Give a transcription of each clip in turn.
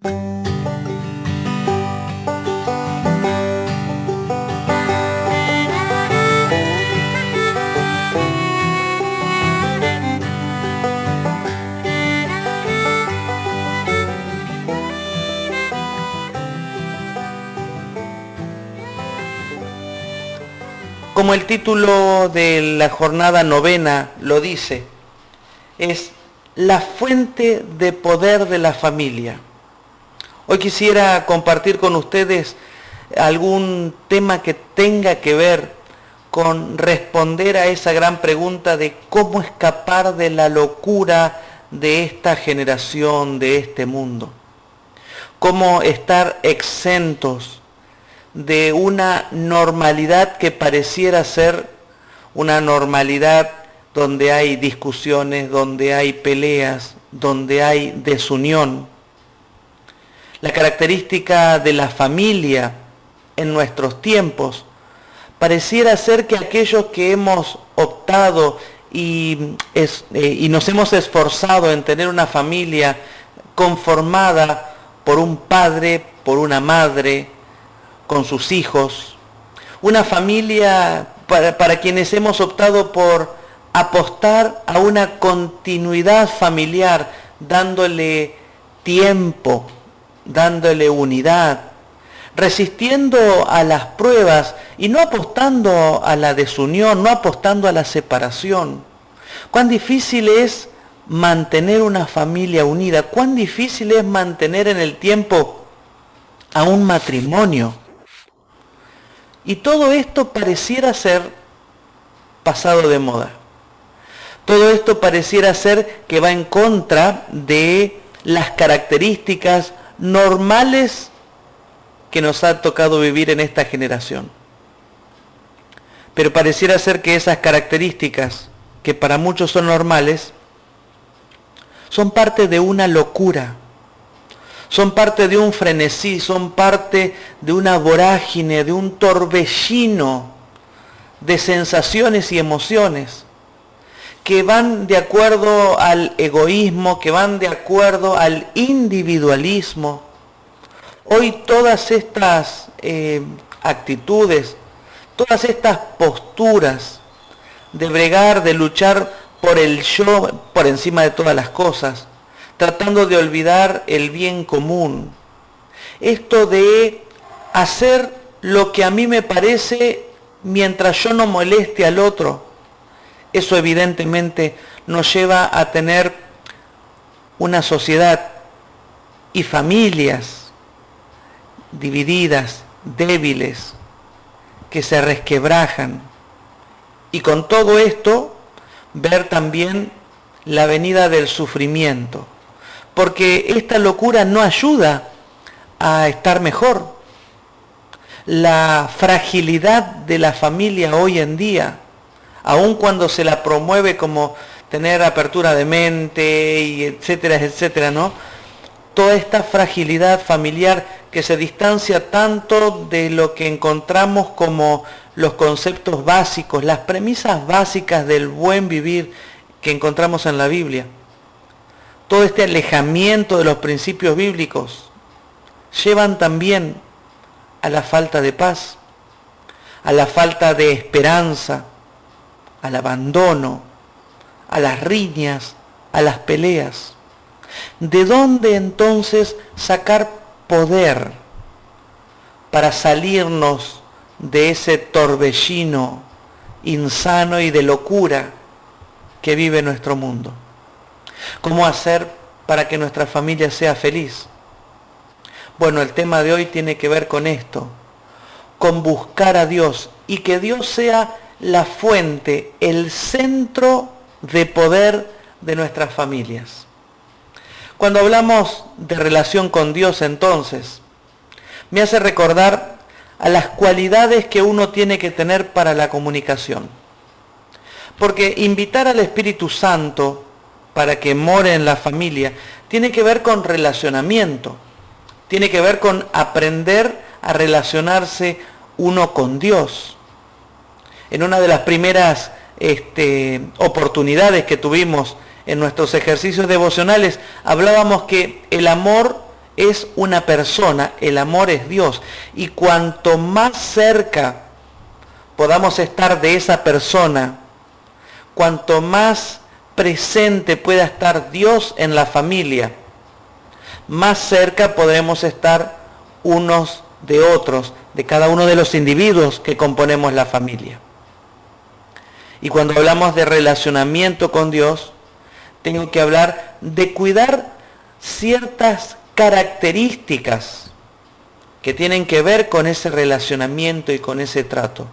Como el título de la jornada novena lo dice, es la fuente de poder de la familia. Hoy quisiera compartir con ustedes algún tema que tenga que ver con responder a esa gran pregunta de cómo escapar de la locura de esta generación, de este mundo. Cómo estar exentos de una normalidad que pareciera ser una normalidad donde hay discusiones, donde hay peleas, donde hay desunión. La característica de la familia en nuestros tiempos. Pareciera ser que aquellos que hemos optado y, eh, y nos hemos esforzado en tener una familia conformada por un padre, por una madre, con sus hijos, una familia para, quienes hemos optado por apostar a una continuidad familiar, dándole tiempo, dándole unidad, resistiendo a las pruebas y no apostando a la desunión, no apostando a la separación. Cuán difícil es mantener una familia unida, cuán difícil es mantener en el tiempo a un matrimonio. Y todo esto pareciera ser pasado de moda. Todo esto pareciera ser que va en contra de las características normales que nos ha tocado vivir en esta generación. Pero pareciera ser que esas características, que para muchos son normales, son parte de una locura son parte de un frenesí, son parte de una vorágine, de un torbellino de sensaciones y emociones que van de acuerdo al egoísmo, que van de acuerdo al individualismo. Hoy todas estas eh, actitudes, todas estas posturas de bregar, de luchar por el yo por encima de todas las cosas, tratando de olvidar el bien común. Esto de hacer lo que a mí me parece mientras yo no moleste al otro. Eso evidentemente nos lleva a tener una sociedad y familias divididas, débiles, que se resquebrajan. Y con todo esto, ver también la venida del sufrimiento porque esta locura no ayuda a estar mejor. La fragilidad de la familia hoy en día, aun cuando se la promueve como tener apertura de mente y etcétera, etcétera, ¿no? Toda esta fragilidad familiar que se distancia tanto de lo que encontramos como los conceptos básicos, las premisas básicas del buen vivir que encontramos en la Biblia todo este alejamiento de los principios bíblicos llevan también a la falta de paz, a la falta de esperanza, al abandono, a las riñas, a las peleas. ¿De dónde entonces sacar poder para salirnos de ese torbellino insano y de locura que vive nuestro mundo? ¿Cómo hacer para que nuestra familia sea feliz? Bueno, el tema de hoy tiene que ver con esto, con buscar a Dios y que Dios sea la fuente, el centro de poder de nuestras familias. Cuando hablamos de relación con Dios entonces, me hace recordar a las cualidades que uno tiene que tener para la comunicación. Porque invitar al Espíritu Santo para que more en la familia, tiene que ver con relacionamiento, tiene que ver con aprender a relacionarse uno con Dios. En una de las primeras este, oportunidades que tuvimos en nuestros ejercicios devocionales, hablábamos que el amor es una persona, el amor es Dios. Y cuanto más cerca podamos estar de esa persona, cuanto más presente pueda estar Dios en la familia, más cerca podremos estar unos de otros, de cada uno de los individuos que componemos la familia. Y cuando hablamos de relacionamiento con Dios, tengo que hablar de cuidar ciertas características que tienen que ver con ese relacionamiento y con ese trato.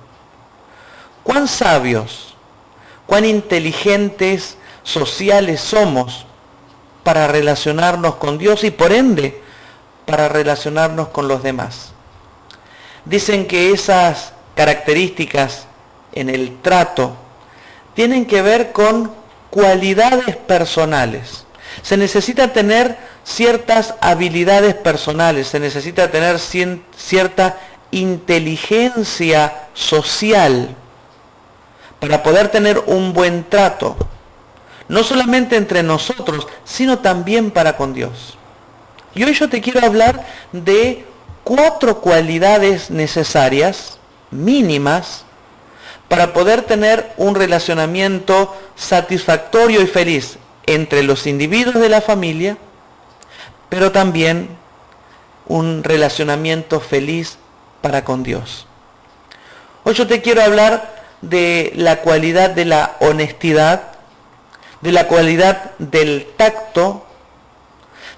¿Cuán sabios, cuán inteligentes sociales somos para relacionarnos con Dios y por ende para relacionarnos con los demás? Dicen que esas características en el trato tienen que ver con cualidades personales. Se necesita tener ciertas habilidades personales, se necesita tener cierta inteligencia social para poder tener un buen trato, no solamente entre nosotros, sino también para con Dios. Y hoy yo te quiero hablar de cuatro cualidades necesarias, mínimas, para poder tener un relacionamiento satisfactorio y feliz entre los individuos de la familia, pero también un relacionamiento feliz para con Dios. Hoy yo te quiero hablar de la cualidad de la honestidad, de la cualidad del tacto,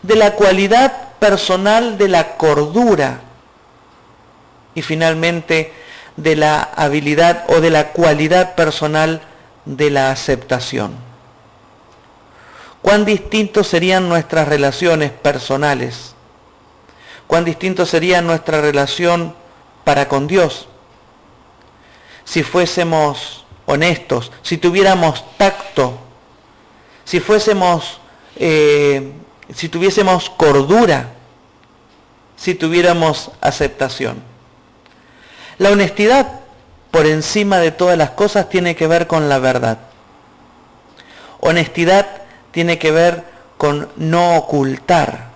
de la cualidad personal de la cordura y finalmente de la habilidad o de la cualidad personal de la aceptación. Cuán distintos serían nuestras relaciones personales, cuán distinto sería nuestra relación para con Dios si fuésemos honestos, si tuviéramos tacto, si fuésemos, eh, si tuviésemos cordura, si tuviéramos aceptación. La honestidad, por encima de todas las cosas, tiene que ver con la verdad. Honestidad tiene que ver con no ocultar.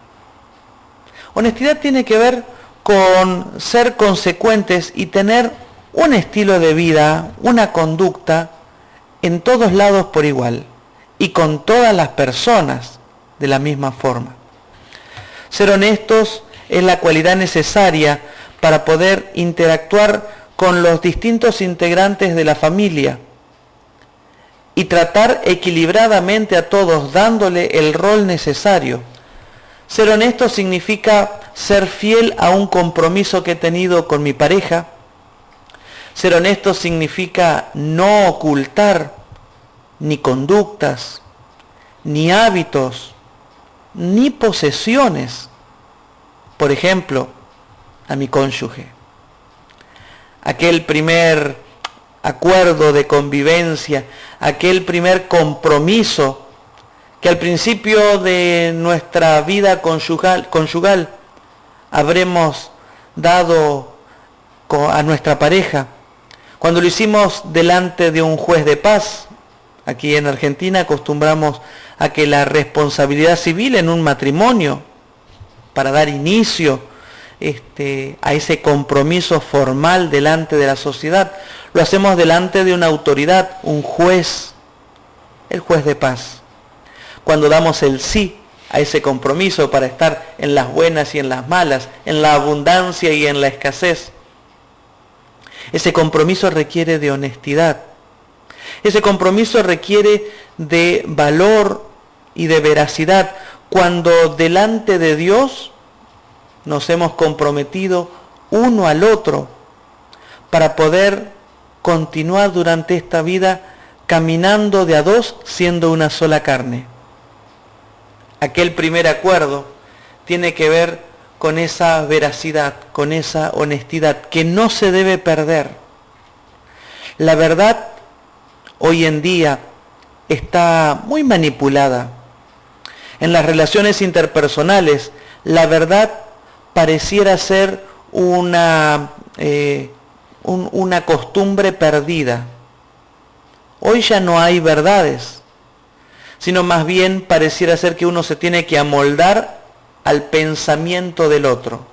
Honestidad tiene que ver con ser consecuentes y tener un estilo de vida, una conducta en todos lados por igual y con todas las personas de la misma forma. Ser honestos es la cualidad necesaria para poder interactuar con los distintos integrantes de la familia y tratar equilibradamente a todos dándole el rol necesario. Ser honesto significa ser fiel a un compromiso que he tenido con mi pareja. Ser honesto significa no ocultar ni conductas, ni hábitos, ni posesiones. Por ejemplo, a mi cónyuge. Aquel primer acuerdo de convivencia, aquel primer compromiso que al principio de nuestra vida conyugal, conyugal habremos dado a nuestra pareja. Cuando lo hicimos delante de un juez de paz, aquí en Argentina acostumbramos a que la responsabilidad civil en un matrimonio, para dar inicio este, a ese compromiso formal delante de la sociedad. Lo hacemos delante de una autoridad, un juez, el juez de paz. Cuando damos el sí a ese compromiso para estar en las buenas y en las malas, en la abundancia y en la escasez. Ese compromiso requiere de honestidad. Ese compromiso requiere de valor y de veracidad. Cuando delante de Dios nos hemos comprometido uno al otro para poder continuar durante esta vida caminando de a dos siendo una sola carne. Aquel primer acuerdo tiene que ver con esa veracidad, con esa honestidad que no se debe perder. La verdad hoy en día está muy manipulada. En las relaciones interpersonales, la verdad pareciera ser una, eh, una costumbre perdida. Hoy ya no hay verdades, sino más bien pareciera ser que uno se tiene que amoldar al pensamiento del otro.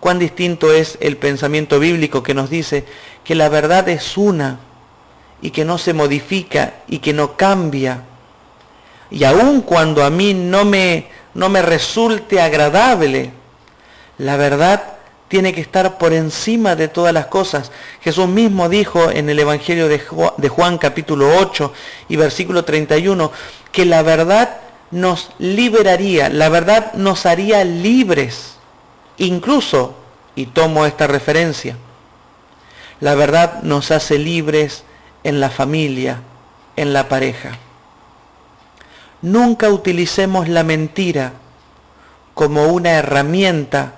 Cuán distinto es el pensamiento bíblico que nos dice que la verdad es una y que no se modifica y que no cambia. Y aun cuando a mí no me, no me resulte agradable, la verdad tiene que estar por encima de todas las cosas. Jesús mismo dijo en el Evangelio de Juan, capítulo 8 y versículo 31 que la verdad nos liberaría, la verdad nos haría libres. Incluso, y tomo esta referencia, la verdad nos hace libres en la familia, en la pareja. Nunca utilicemos la mentira como una herramienta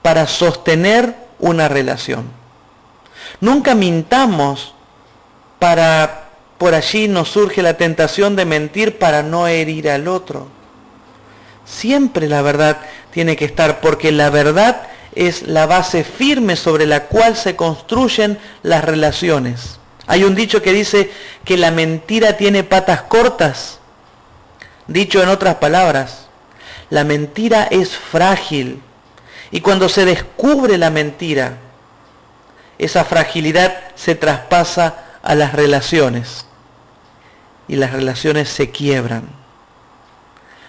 para sostener una relación. Nunca mintamos para, por allí nos surge la tentación de mentir para no herir al otro. Siempre la verdad tiene que estar, porque la verdad es la base firme sobre la cual se construyen las relaciones. Hay un dicho que dice que la mentira tiene patas cortas. Dicho en otras palabras, la mentira es frágil, y cuando se descubre la mentira, esa fragilidad se traspasa a las relaciones y las relaciones se quiebran.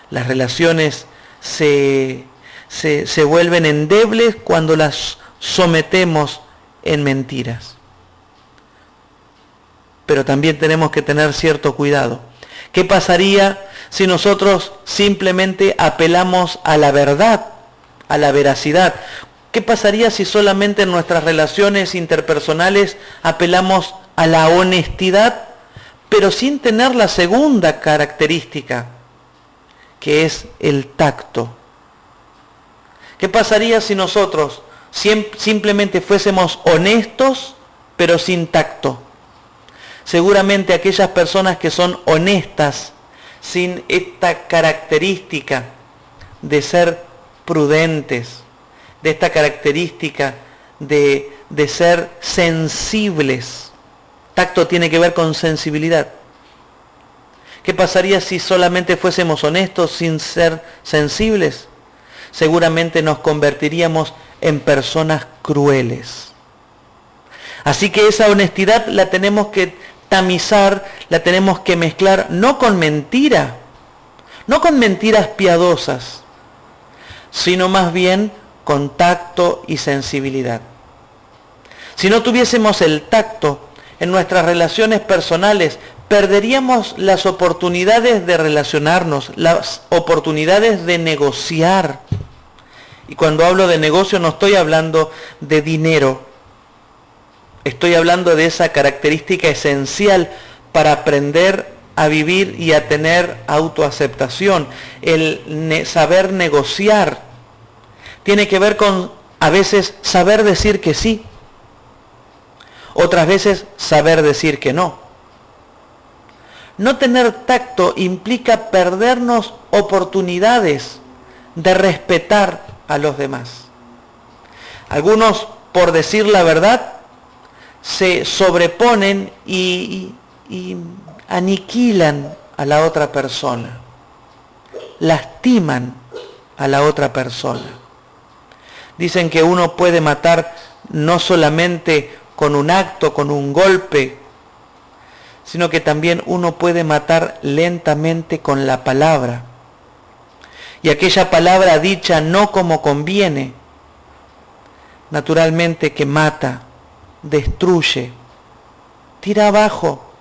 Las relaciones se, se, vuelven endebles cuando las sometemos en mentiras. Pero también tenemos que tener cierto cuidado. ¿Qué pasaría si nosotros simplemente apelamos a la verdad a la veracidad. ¿Qué pasaría si solamente en nuestras relaciones interpersonales apelamos a la honestidad, pero sin tener la segunda característica, que es el tacto? ¿Qué pasaría si nosotros simplemente fuésemos honestos, pero sin tacto? Seguramente aquellas personas que son honestas, sin esta característica de ser prudentes, de esta característica de, de ser sensibles. Tacto tiene que ver con sensibilidad. ¿Qué pasaría si solamente fuésemos honestos sin ser sensibles? Seguramente nos convertiríamos en personas crueles. Así que esa honestidad la tenemos que tamizar, la tenemos que mezclar no con mentira, no con mentiras piadosas, sino más bien con tacto y sensibilidad. Si no tuviésemos el tacto en nuestras relaciones personales, perderíamos las oportunidades de relacionarnos, las oportunidades de negociar. Y cuando hablo de negocio no estoy hablando de dinero, estoy hablando de esa característica esencial para aprender a vivir y a tener autoaceptación, el saber negociar. Tiene que ver con a veces saber decir que sí, otras veces saber decir que no. No tener tacto implica perdernos oportunidades de respetar a los demás. Algunos, por decir la verdad, se sobreponen y, aniquilan a la otra persona, lastiman a la otra persona. Dicen que uno puede matar no solamente con un acto, con un golpe, sino que también uno puede matar lentamente con la palabra. Y aquella palabra dicha no como conviene, naturalmente que mata, destruye, tira abajo,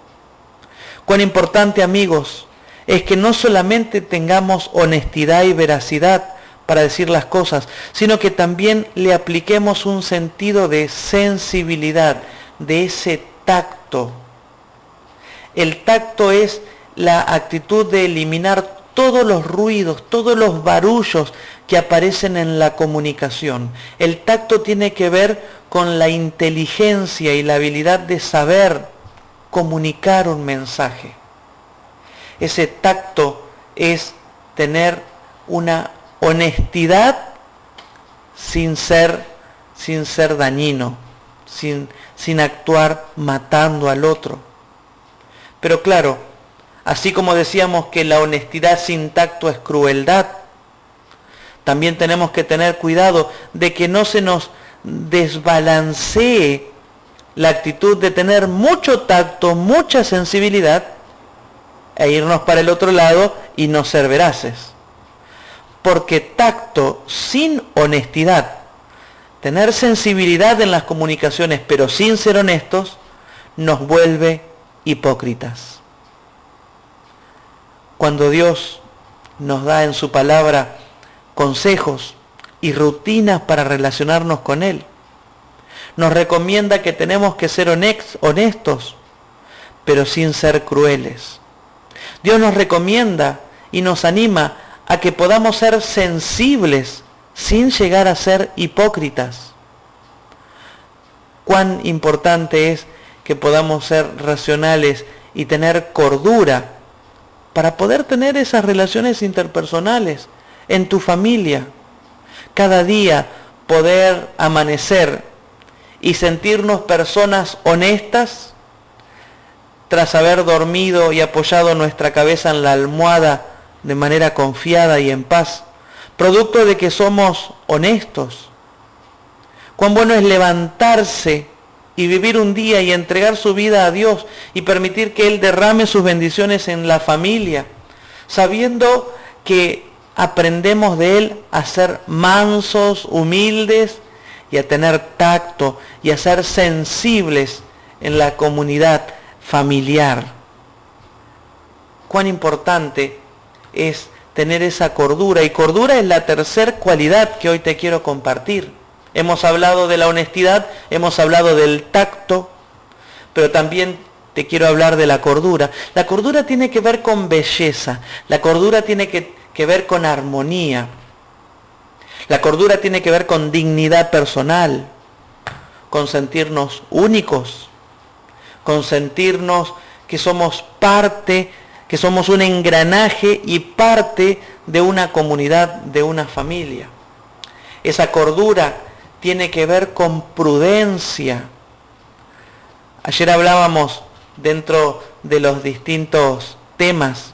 Cuán importante, amigos, es que no solamente tengamos honestidad y veracidad para decir las cosas, sino que también le apliquemos un sentido de sensibilidad, de ese tacto. El tacto es la actitud de eliminar todos los ruidos, todos los barullos que aparecen en la comunicación. El tacto tiene que ver con la inteligencia y la habilidad de saber comunicar un mensaje. Ese tacto es tener una honestidad sin ser, sin ser dañino, sin, sin actuar matando al otro. Pero claro, así como decíamos que la honestidad sin tacto es crueldad, También tenemos que tener cuidado de que no se nos desbalancee la actitud de tener mucho tacto, mucha sensibilidad e irnos para el otro lado y no ser veraces. Porque tacto sin honestidad, tener sensibilidad en las comunicaciones pero sin ser honestos, nos vuelve hipócritas. Cuando Dios nos da en su palabra consejos y rutinas para relacionarnos con Él, nos recomienda que tenemos que ser honestos, pero sin ser crueles. Dios nos recomienda y nos anima a que podamos ser sensibles sin llegar a ser hipócritas. Cuán importante es que podamos ser racionales y tener cordura para poder tener esas relaciones interpersonales en tu familia. Cada día poder amanecer y sentirnos personas honestas tras haber dormido y apoyado nuestra cabeza en la almohada de manera confiada y en paz, producto de que somos honestos. Cuán bueno es levantarse y vivir un día y entregar su vida a Dios y permitir que Él derrame sus bendiciones en la familia, sabiendo que aprendemos de Él a ser mansos, humildes y a tener tacto y a ser sensibles en la comunidad familiar. Cuán importante es tener esa cordura y cordura es la tercera cualidad que hoy te quiero compartir. Hemos hablado de la honestidad, hemos hablado del tacto, pero también te quiero hablar de la cordura. La cordura tiene que ver con belleza, la cordura tiene que, ver con armonía, la cordura tiene que ver con dignidad personal, con sentirnos únicos, con sentirnos que somos parte, que somos un engranaje y parte de una comunidad, de una familia. Esa cordura tiene que ver con prudencia. Ayer hablábamos dentro de los distintos temas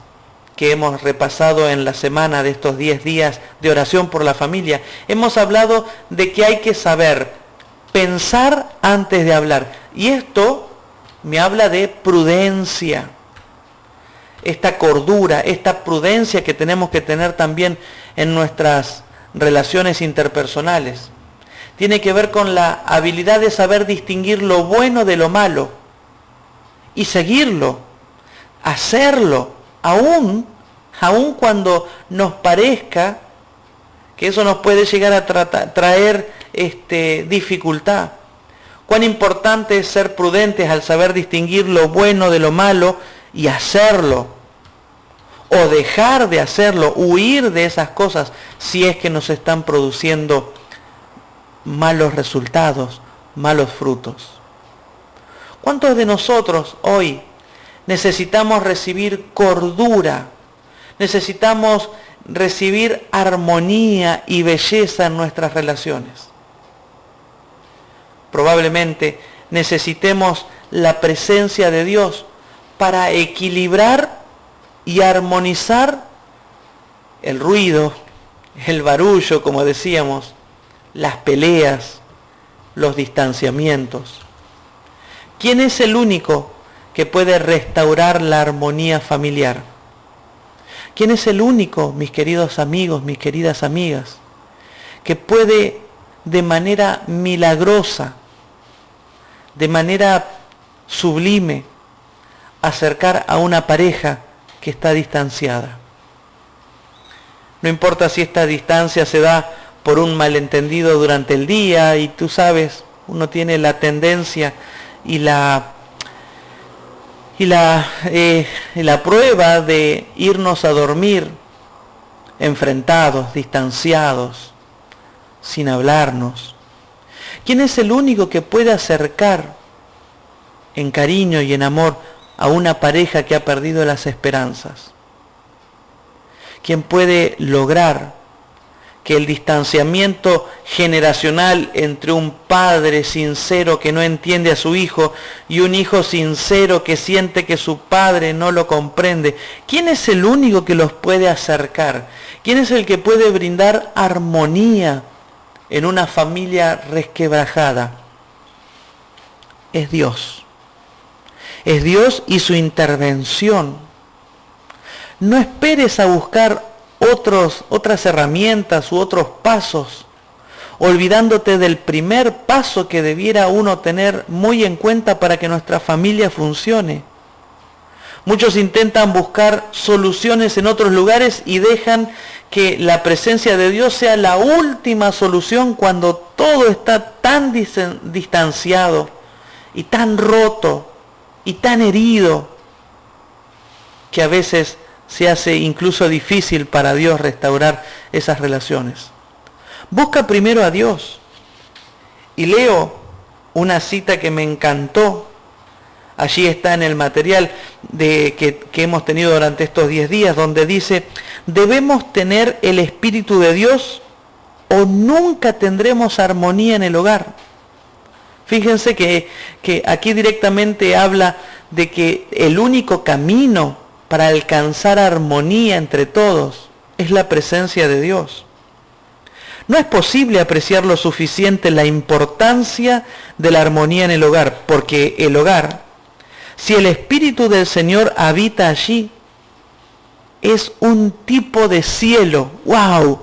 que hemos repasado en la semana de estos 10 días de oración por la familia. Hemos hablado de que hay que saber pensar antes de hablar. Y esto me habla de prudencia. Esta cordura, esta prudencia que tenemos que tener también en nuestras relaciones interpersonales tiene que ver con la habilidad de saber distinguir lo bueno de lo malo y seguirlo, hacerlo, aún, aún cuando nos parezca que eso nos puede llegar a traer este, dificultad. Cuán importante es ser prudentes al saber distinguir lo bueno de lo malo y hacerlo. O dejar de hacerlo, huir de esas cosas si es que nos están produciendo malos resultados, malos frutos. ¿Cuántos de nosotros hoy necesitamos recibir cordura? Necesitamos recibir armonía y belleza en nuestras relaciones. Probablemente necesitemos la presencia de Dios para equilibrar y armonizar el ruido, el barullo, como decíamos, las peleas, los distanciamientos. ¿Quién es el único que puede restaurar la armonía familiar? ¿Quién es el único, mis queridos amigos, mis queridas amigas, que puede de manera milagrosa, de manera sublime, acercar a una pareja que está distanciada? No importa si esta distancia se da por un malentendido durante el día y tú sabes, uno tiene la tendencia y la y la, eh, la prueba de irnos a dormir enfrentados, distanciados, sin hablarnos. ¿Quién es el único que puede acercar en cariño y en amor a una pareja que ha perdido las esperanzas? ¿Quién puede lograr que el distanciamiento generacional entre un padre sincero que no entiende a su hijo y un hijo sincero que siente que su padre no lo comprende, ¿quién es el único que los puede acercar? ¿Quién es el que puede brindar armonía en una familia resquebrajada? Es Dios. Es Dios y su intervención. No esperes a buscar otras herramientas u otros pasos, olvidándote del primer paso que debiera uno tener muy en cuenta para que nuestra familia funcione. Muchos intentan buscar soluciones en otros lugares y dejan que la presencia de Dios sea la última solución cuando todo está tan distanciado y tan roto y tan herido que a veces se hace incluso difícil para Dios restaurar esas relaciones. Busca primero a Dios. Y leo una cita que me encantó. Allí está en el material de, que, que hemos tenido durante estos 10 días, donde dice, debemos tener el Espíritu de Dios o nunca tendremos armonía en el hogar. Fíjense que, que aquí directamente habla de que el único camino para alcanzar armonía entre todos es la presencia de Dios. No es posible apreciar lo suficiente la importancia de la armonía en el hogar, porque el hogar, si el Espíritu del Señor habita allí, es un tipo de cielo. ¡Wow!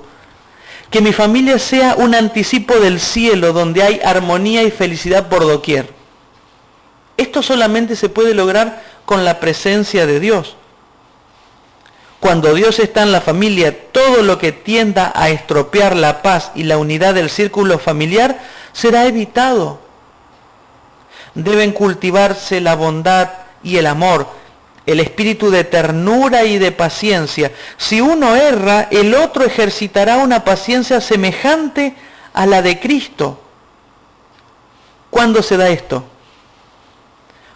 Que mi familia sea un anticipo del cielo donde hay armonía y felicidad por doquier. Esto solamente se puede lograr con la presencia de Dios. Cuando Dios está en la familia, todo lo que tienda a estropear la paz y la unidad del círculo familiar será evitado. Deben cultivarse la bondad y el amor, el espíritu de ternura y de paciencia. Si uno erra, el otro ejercitará una paciencia semejante a la de Cristo. ¿Cuándo se da esto?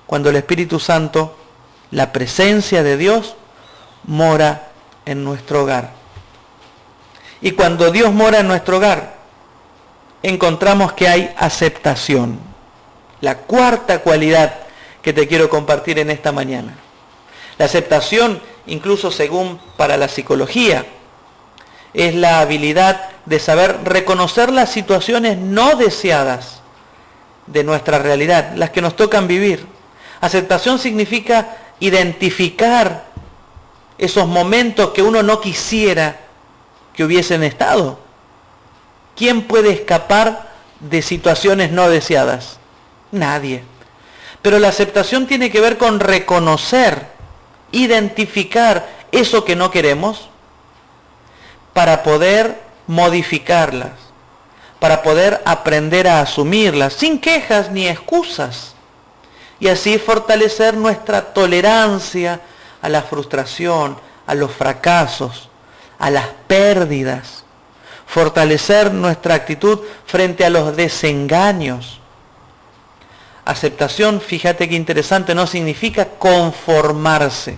Cuando el Espíritu Santo, la presencia de Dios, mora en nuestro hogar. Y cuando Dios mora en nuestro hogar, encontramos que hay aceptación. La cuarta cualidad que te quiero compartir en esta mañana. La aceptación, incluso según para la psicología, es la habilidad de saber reconocer las situaciones no deseadas de nuestra realidad, las que nos tocan vivir. Aceptación significa identificar esos momentos que uno no quisiera que hubiesen estado. ¿Quién puede escapar de situaciones no deseadas? Nadie. Pero la aceptación tiene que ver con reconocer, identificar eso que no queremos para poder modificarlas, para poder aprender a asumirlas, sin quejas ni excusas, y así fortalecer nuestra tolerancia, a la frustración, a los fracasos, a las pérdidas, fortalecer nuestra actitud frente a los desengaños. Aceptación, fíjate qué interesante, no significa conformarse,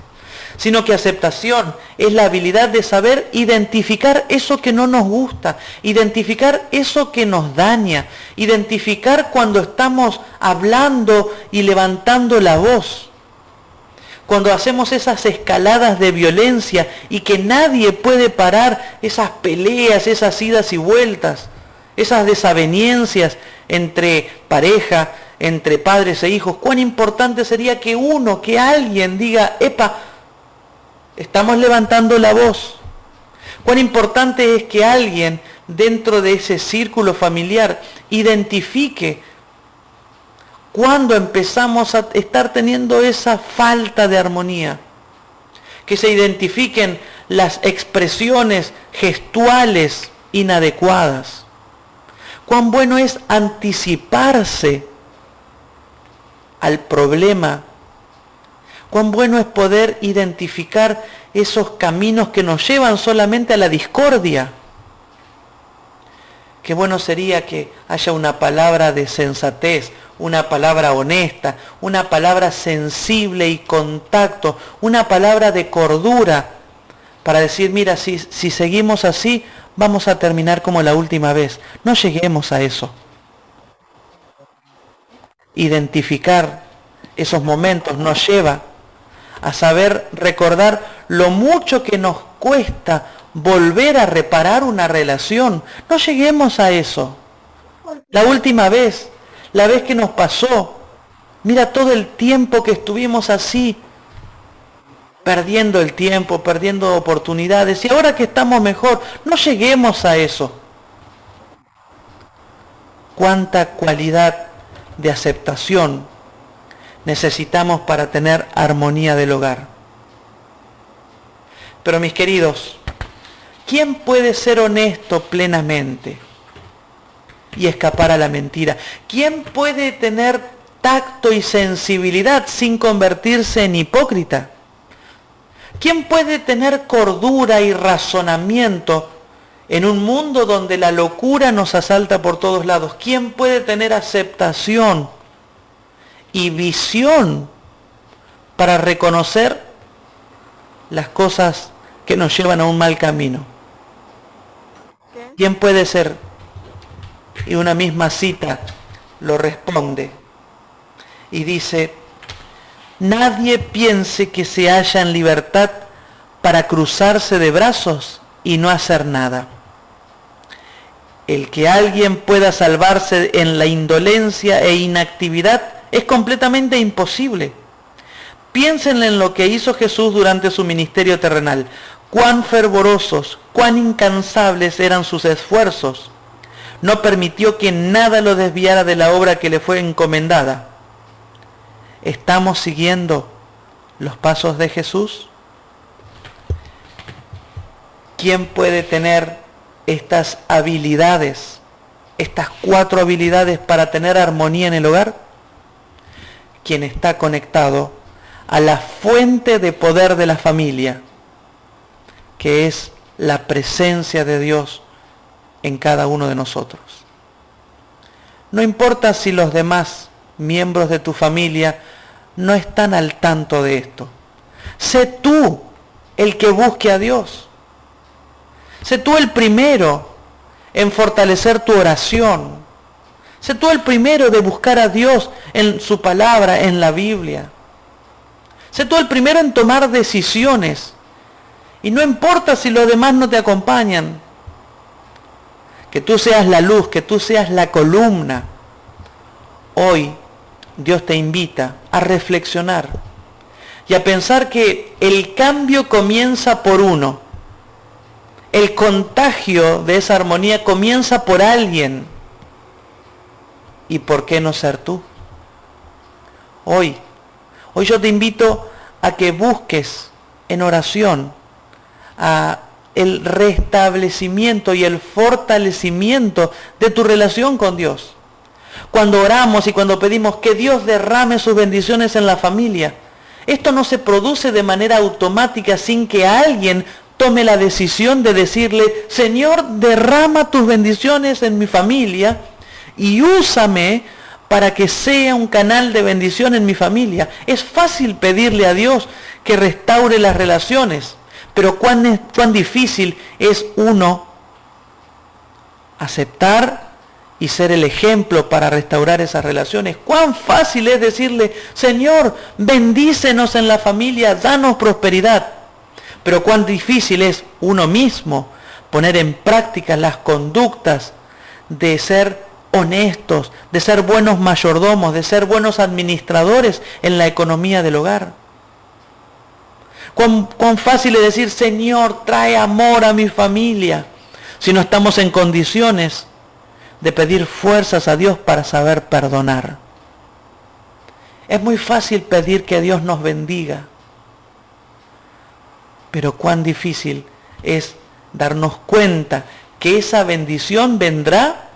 sino que aceptación es la habilidad de saber identificar eso que no nos gusta, identificar eso que nos daña, identificar cuando estamos hablando y levantando la voz cuando hacemos esas escaladas de violencia y que nadie puede parar esas peleas, esas idas y vueltas, esas desavenencias entre pareja, entre padres e hijos, cuán importante sería que uno, que alguien diga, epa, estamos levantando la voz. Cuán importante es que alguien dentro de ese círculo familiar identifique cuando empezamos a estar teniendo esa falta de armonía? Que se identifiquen las expresiones gestuales inadecuadas. Cuán bueno es anticiparse al problema. Cuán bueno es poder identificar esos caminos que nos llevan solamente a la discordia. Qué bueno sería que haya una palabra de sensatez, una palabra honesta, una palabra sensible y contacto, una palabra de cordura, para decir, mira, si, si seguimos así, vamos a terminar como la última vez. No lleguemos a eso. Identificar esos momentos nos lleva a saber recordar lo mucho que nos cuesta volver a reparar una relación. No lleguemos a eso. La última vez, la vez que nos pasó, mira todo el tiempo que estuvimos así, perdiendo el tiempo, perdiendo oportunidades. Y ahora que estamos mejor, no lleguemos a eso. Cuánta cualidad de aceptación necesitamos para tener armonía del hogar. Pero mis queridos, ¿quién puede ser honesto plenamente y escapar a la mentira? ¿Quién puede tener tacto y sensibilidad sin convertirse en hipócrita? ¿Quién puede tener cordura y razonamiento en un mundo donde la locura nos asalta por todos lados? ¿Quién puede tener aceptación y visión para reconocer las cosas que nos llevan a un mal camino? ¿Quién puede ser? Y una misma cita lo responde y dice, nadie piense que se halla en libertad para cruzarse de brazos y no hacer nada. El que alguien pueda salvarse en la indolencia e inactividad es completamente imposible. Piensen en lo que hizo Jesús durante su ministerio terrenal. Cuán fervorosos, cuán incansables eran sus esfuerzos. No permitió que nada lo desviara de la obra que le fue encomendada ¿Estamos siguiendo los pasos de Jesús? ¿Quién puede tener estas habilidades, estas cuatro habilidades para tener armonía en el hogar? Quien está conectado a la fuente de poder de la familia, que es la presencia de Dios en cada uno de nosotros. No importa si los demás miembros de tu familia no están al tanto de esto. Sé tú el que busque a Dios. Sé tú el primero en fortalecer tu oración. Sé tú el primero de buscar a Dios en su palabra, en la Biblia. Sé tú el primero en tomar decisiones. Y no importa si los demás no te acompañan. Que tú seas la luz, que tú seas la columna. Hoy Dios te invita a reflexionar y a pensar que el cambio comienza por uno. El contagio de esa armonía comienza por alguien. ¿Y por qué no ser tú? Hoy, hoy yo te invito a que busques en oración a el restablecimiento y el fortalecimiento de tu relación con Dios cuando oramos y cuando pedimos que Dios derrame sus bendiciones en la familia. Esto no se produce de manera automática sin que alguien tome la decisión de decirle, Señor, derrama tus bendiciones en mi familia y úsame para que sea un canal de bendición en mi familia. Es fácil pedirle a Dios que restaure las relaciones, pero cuán, cuán difícil es uno aceptar y ser el ejemplo para restaurar esas relaciones. Cuán fácil es decirle, Señor, bendícenos en la familia, danos prosperidad. Pero cuán difícil es uno mismo poner en práctica las conductas de ser honestos, de ser buenos mayordomos, de ser buenos administradores en la economía del hogar. Cuán, fácil es decir, Señor, trae amor a mi familia, si no estamos en condiciones de pedir fuerzas a Dios para saber perdonar. Es muy fácil pedir que Dios nos bendiga, pero cuán difícil es darnos cuenta que esa bendición vendrá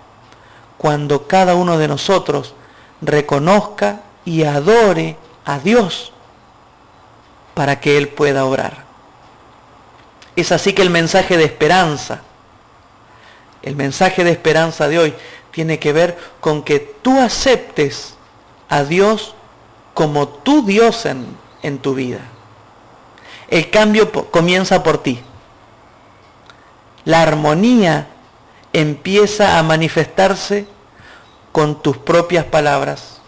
cuando cada uno de nosotros reconozca y adore a Dios para que Él pueda orar. Es así que el mensaje de esperanza el mensaje de esperanza de hoy tiene que ver con que tú aceptes a Dios como tu Dios en, en tu vida. El cambio comienza por ti. La armonía empieza a manifestarse con tus propias palabras,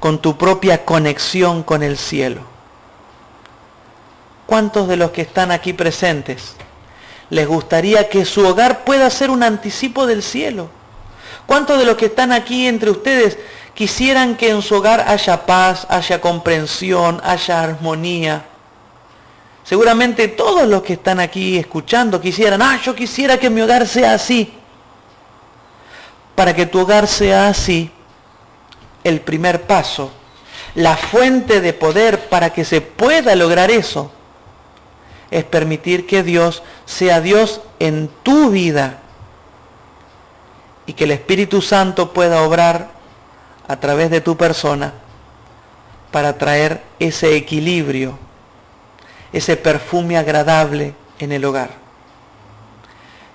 con tu propia conexión con el cielo. ¿Cuántos de los que están aquí presentes les gustaría que su hogar pueda ser un anticipo del cielo? ¿Cuántos de los que están aquí entre ustedes quisieran que en su hogar haya paz, haya comprensión, haya armonía? Seguramente todos los que están aquí escuchando quisieran, ah, yo quisiera que mi hogar sea así. Para que tu hogar sea así, el primer paso, la fuente de poder para que se pueda lograr eso, es permitir que Dios sea Dios en tu vida y que el Espíritu Santo pueda obrar a través de tu persona para traer ese equilibrio ese perfume agradable en el hogar.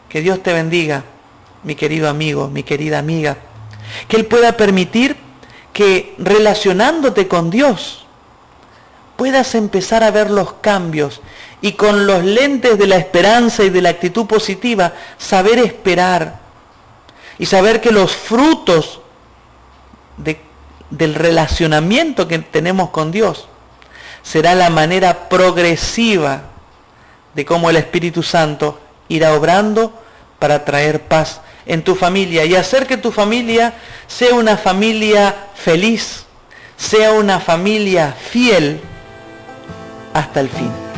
Que Dios te bendiga, mi querido amigo, mi querida amiga. Que Él pueda permitir que relacionándote con Dios puedas empezar a ver los cambios y con los lentes de la esperanza y de la actitud positiva saber esperar y saber que los frutos del relacionamiento que tenemos con Dios será la manera progresiva de cómo el Espíritu Santo irá obrando para traer paz en tu familia y hacer que tu familia sea una familia feliz, sea una familia fiel hasta el fin.